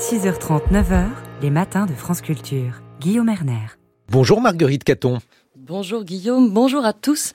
6h30, 9h, les matins de France Culture. Guillaume Erner. Bonjour Marguerite Caton. Bonjour Guillaume, bonjour à tous.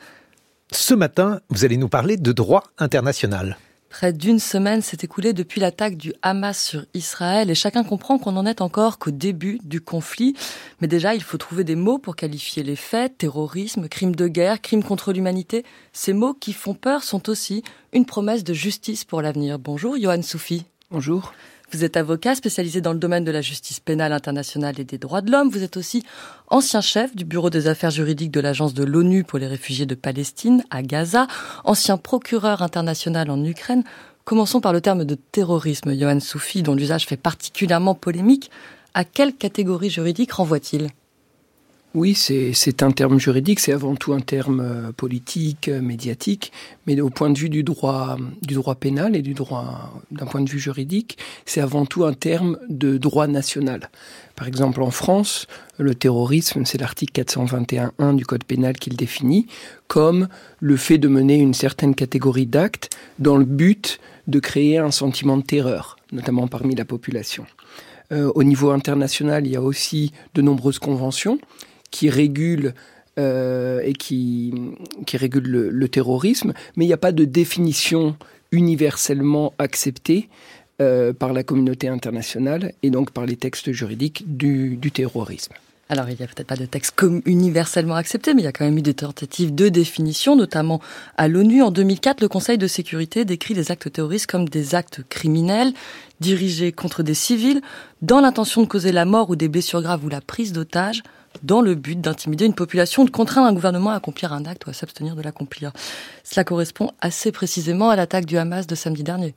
Ce matin, vous allez nous parler de droit international. Près d'une semaine s'est écoulée depuis l'attaque du Hamas sur Israël et chacun comprend qu'on n'en est encore qu'au début du conflit. Mais déjà, il faut trouver des mots pour qualifier les faits, terrorisme, crime de guerre, crime contre l'humanité. Ces mots qui font peur sont aussi une promesse de justice pour l'avenir. Bonjour Johan Soufi. Bonjour. Vous êtes avocat spécialisé dans le domaine de la justice pénale internationale et des droits de l'homme. Vous êtes aussi ancien chef du bureau des affaires juridiques de l'agence de l'ONU pour les réfugiés de Palestine à Gaza, ancien procureur international en Ukraine. Commençons par le terme de terrorisme, Johan Soufi, dont l'usage fait particulièrement polémique. À quelle catégorie juridique renvoie-t-il? Oui, c'est un terme juridique, c'est avant tout un terme euh, politique, euh, médiatique, mais au point de vue du droit, du droit pénal et du droit, d'un point de vue juridique, c'est avant tout un terme de droit national. Par exemple, en France, le terrorisme, c'est l'article 421.1 du Code pénal qui le définit comme le fait de mener une certaine catégorie d'actes dans le but de créer un sentiment de terreur, notamment parmi la population. Euh, au niveau international, il y a aussi de nombreuses conventions qui régule euh, et qui, qui régule le, terrorisme, mais il n'y a pas de définition universellement acceptée euh, par la communauté internationale et donc par les textes juridiques du, terrorisme. Alors, il n'y a peut-être pas de texte universellement accepté, mais il y a quand même eu des tentatives de définition, notamment à l'ONU. En 2004, le Conseil de sécurité décrit les actes terroristes comme des actes criminels dirigés contre des civils dans l'intention de causer la mort ou des blessures graves ou la prise d'otages dans le but d'intimider une population, de contraindre un gouvernement à accomplir un acte ou à s'abstenir de l'accomplir. Cela correspond assez précisément à l'attaque du Hamas de samedi dernier.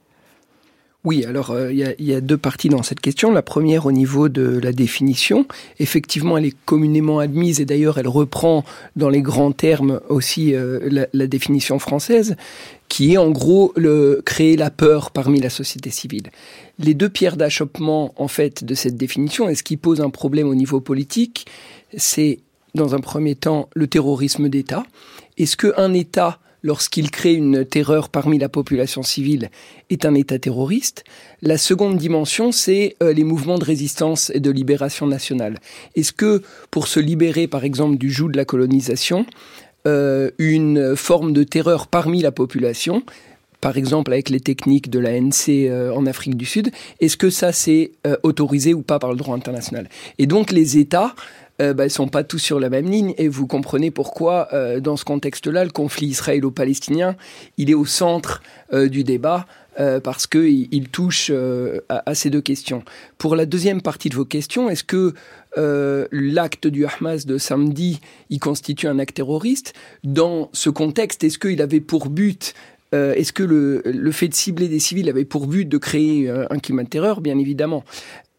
Oui, alors euh, il y, a deux parties dans cette question. La première au niveau de la définition. Effectivement, elle est communément admise et d'ailleurs elle reprend dans les grands termes aussi euh, la, définition française, qui est en gros créer la peur parmi la société civile. Les deux pierres d'achoppement en fait de cette définition et ce qui pose un problème au niveau politique, c'est dans un premier temps le terrorisme d'État. Est-ce qu'un État, lorsqu'il crée une terreur parmi la population civile, est un État terroriste La seconde dimension, c'est euh, les mouvements de résistance et de libération nationale. Est-ce que pour se libérer, par exemple, du joug de la colonisation, euh, une forme de terreur parmi la population, par exemple avec les techniques de l'ANC euh, en Afrique du Sud, est-ce que ça c'est autorisé ou pas par le droit international? Et donc les États euh, bah, sont pas tous sur la même ligne et vous comprenez pourquoi euh, dans ce contexte-là, le conflit israélo-palestinien, il est au centre euh, du débat euh, parce qu'il il touche à, ces deux questions. Pour la deuxième partie de vos questions, est-ce que l'acte du Hamas de samedi, il constitue un acte terroriste? Dans ce contexte, est-ce qu'il avait pour but Est-ce que le, le, fait de cibler des civils avait pour but de créer un climat de terreur? Bien évidemment.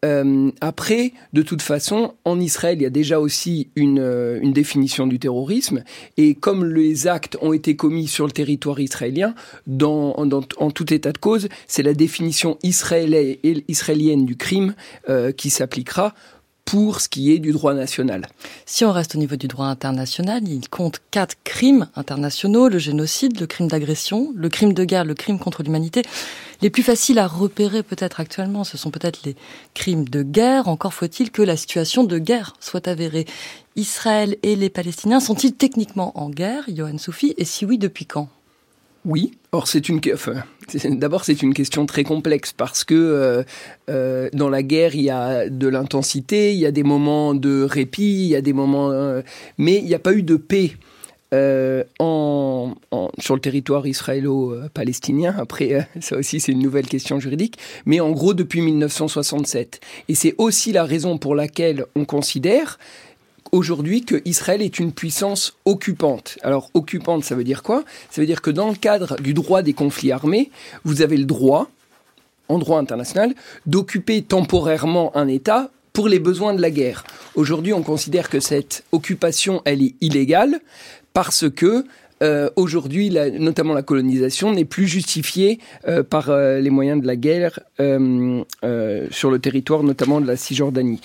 Euh, après, de toute façon, en Israël, il y a déjà aussi une, euh, une, définition du terrorisme, et comme les actes ont été commis sur le territoire israélien, dans, dans en tout état de cause, c'est la définition israélienne du crime euh, qui s'appliquera pour ce qui est du droit national. Si on reste au niveau du droit international, il compte quatre crimes internationaux, le génocide, le crime d'agression, le crime de guerre, le crime contre l'humanité. Les plus faciles à repérer peut-être actuellement, ce sont peut-être les crimes de guerre. Encore faut-il que la situation de guerre soit avérée. Israël et les Palestiniens sont-ils techniquement en guerre, Johan Soufi Et si oui, depuis quand? Oui. Or, c'est une. D'abord, c'est une question très complexe parce que euh, euh, dans la guerre, il y a de l'intensité, il y a des moments de répit, il y a des moments, euh, mais il n'y a pas eu de paix. Sur le territoire israélo-palestinien. Après, ça aussi, c'est une nouvelle question juridique. Mais en gros, depuis 1967. Et c'est aussi la raison pour laquelle on considère aujourd'hui que Israël est une puissance occupante. Alors occupante, ça veut dire quoi? Ça veut dire que dans le cadre du droit des conflits armés, vous avez le droit, en droit international, d'occuper temporairement un État pour les besoins de la guerre. Aujourd'hui, on considère que cette occupation, elle est illégale parce que euh, aujourd'hui, notamment la colonisation, n'est plus justifiée euh, par euh, les moyens de la guerre sur le territoire, notamment de la Cisjordanie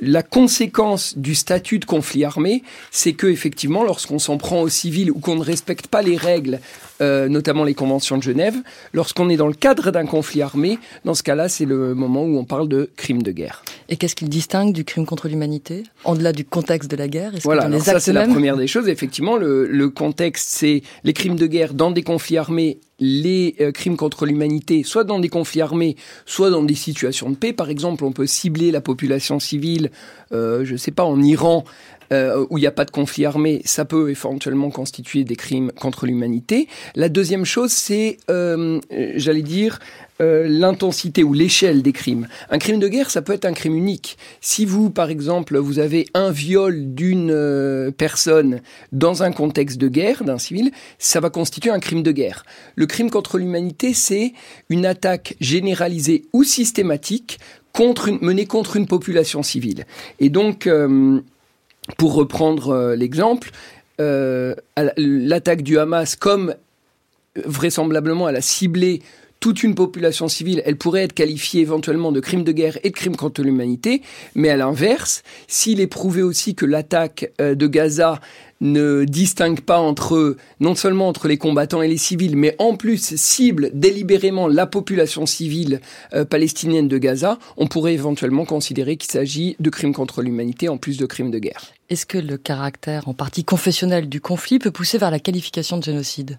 la conséquence du statut de conflit armé, c'est que effectivement, lorsqu'on s'en prend aux civils ou qu'on ne respecte pas les règles, euh, notamment les conventions de Genève, lorsqu'on est dans le cadre d'un conflit armé, dans ce cas-là, c'est le moment où on parle de crime de guerre. Et qu'est-ce qu'il distingue du crime contre l'humanité, en delà du contexte de la guerre? Voilà, ça c'est la première des choses. Effectivement, le, le contexte, c'est les crimes de guerre dans des conflits armés les euh, crimes contre l'humanité, soit dans des conflits armés, soit dans des situations de paix. Par exemple, on peut cibler la population civile, euh, je ne sais pas, en Iran, euh, où il n'y a pas de conflit armé, ça peut éventuellement constituer des crimes contre l'humanité. La deuxième chose, c'est, euh, j'allais dire, euh, l'intensité ou l'échelle des crimes. Un crime de guerre, ça peut être un crime unique. Si vous, par exemple, vous avez un viol d'une euh, personne dans un contexte de guerre, d'un civil, ça va constituer un crime de guerre. Le crime contre l'humanité, c'est une attaque généralisée ou systématique contre une, menée contre une population civile. Et donc, euh, pour reprendre euh, l'exemple, euh, l'attaque du Hamas, comme vraisemblablement elle a ciblé toute une population civile, elle pourrait être qualifiée éventuellement de crime de guerre et de crime contre l'humanité, mais à l'inverse, s'il est prouvé aussi que l'attaque euh, de Gaza ne distingue pas entre non seulement entre les combattants et les civils, mais en plus cible délibérément la population civile euh, palestinienne de Gaza, on pourrait éventuellement considérer qu'il s'agit de crimes contre l'humanité en plus de crimes de guerre. Est-ce que le caractère en partie confessionnel du conflit peut pousser vers la qualification de génocide?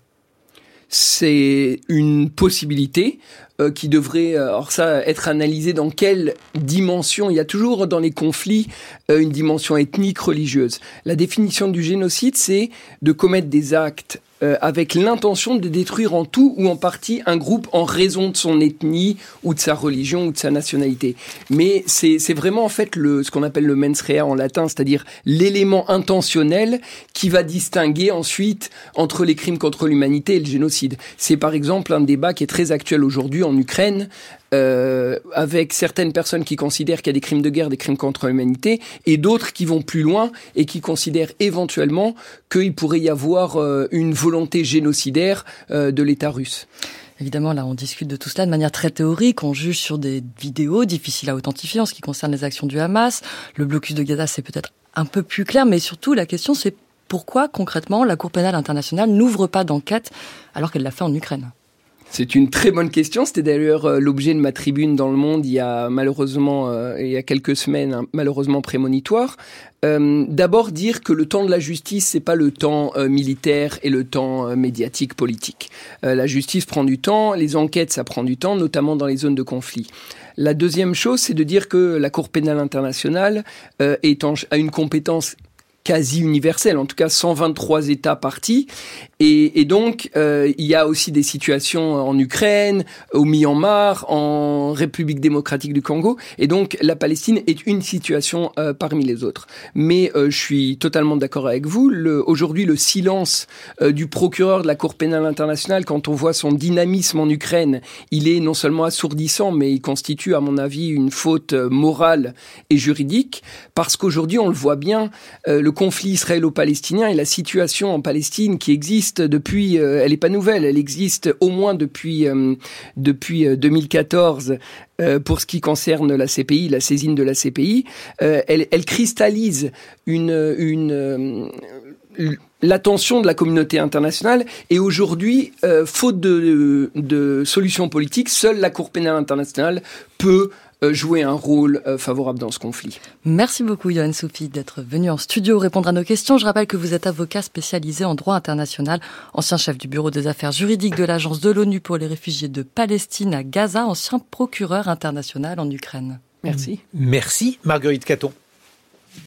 C'est une possibilité euh, qui devrait euh, alors ça être analysé dans quelle dimension. Il y a toujours dans les conflits euh, une dimension ethnique religieuse. La définition du génocide c'est de commettre des actes euh, avec l'intention de détruire en tout ou en partie un groupe en raison de son ethnie ou de sa religion ou de sa nationalité. Mais c'est vraiment en fait le, ce qu'on appelle le mens rea en latin, c'est-à-dire l'élément intentionnel qui va distinguer ensuite entre les crimes contre l'humanité et le génocide. C'est par exemple un débat qui est très actuel aujourd'hui en Ukraine euh, avec certaines personnes qui considèrent qu'il y a des crimes de guerre, des crimes contre l'humanité, et d'autres qui vont plus loin et qui considèrent éventuellement qu'il pourrait y avoir euh, une volonté génocidaire euh, de l'État russe. Évidemment, là, on discute de tout cela de manière très théorique. On juge sur des vidéos difficiles à authentifier en ce qui concerne les actions du Hamas. Le blocus de Gaza, c'est peut-être un peu plus clair, mais surtout, la question, c'est pourquoi, concrètement, la Cour pénale internationale n'ouvre pas d'enquête alors qu'elle l'a fait en Ukraine? C'est une très bonne question. C'était d'ailleurs euh, l'objet de ma tribune dans le Monde il y a malheureusement euh, il y a quelques semaines, hein, malheureusement prémonitoire. Euh, D'abord dire que le temps de la justice c'est pas le temps militaire et le temps médiatique politique. la justice prend du temps, les enquêtes ça prend du temps, notamment dans les zones de conflit. La deuxième chose, c'est de dire que la Cour pénale internationale est en, a une compétence quasi universelle, en tout cas 123 États partis, et, donc, euh, il y a aussi des situations en Ukraine, au Myanmar, en République démocratique du Congo. Et donc, la Palestine est une situation euh, parmi les autres. Mais euh, je suis totalement d'accord avec vous. Aujourd'hui, le silence du procureur de la Cour pénale internationale, quand on voit son dynamisme en Ukraine, il est non seulement assourdissant, mais il constitue, à mon avis, une faute morale et juridique. Parce qu'aujourd'hui, on le voit bien, conflit israélo-palestinien et la situation en Palestine qui existe depuis, euh, elle n'est pas nouvelle, elle existe au moins depuis euh, depuis 2014 euh, pour ce qui concerne la CPI, la saisine de la CPI. Elle, elle, cristallise l'attention de la communauté internationale et aujourd'hui, faute de, de solutions politiques, seule la Cour pénale internationale peut jouer un rôle euh, favorable dans ce conflit. Merci beaucoup, Johan Sophie, d'être venu en studio répondre à nos questions. Je rappelle que vous êtes avocat spécialisé en droit international, ancien chef du bureau des affaires juridiques de l'Agence de l'ONU pour les réfugiés de Palestine à Gaza, ancien procureur international en Ukraine. Merci. Merci, Marguerite Caton.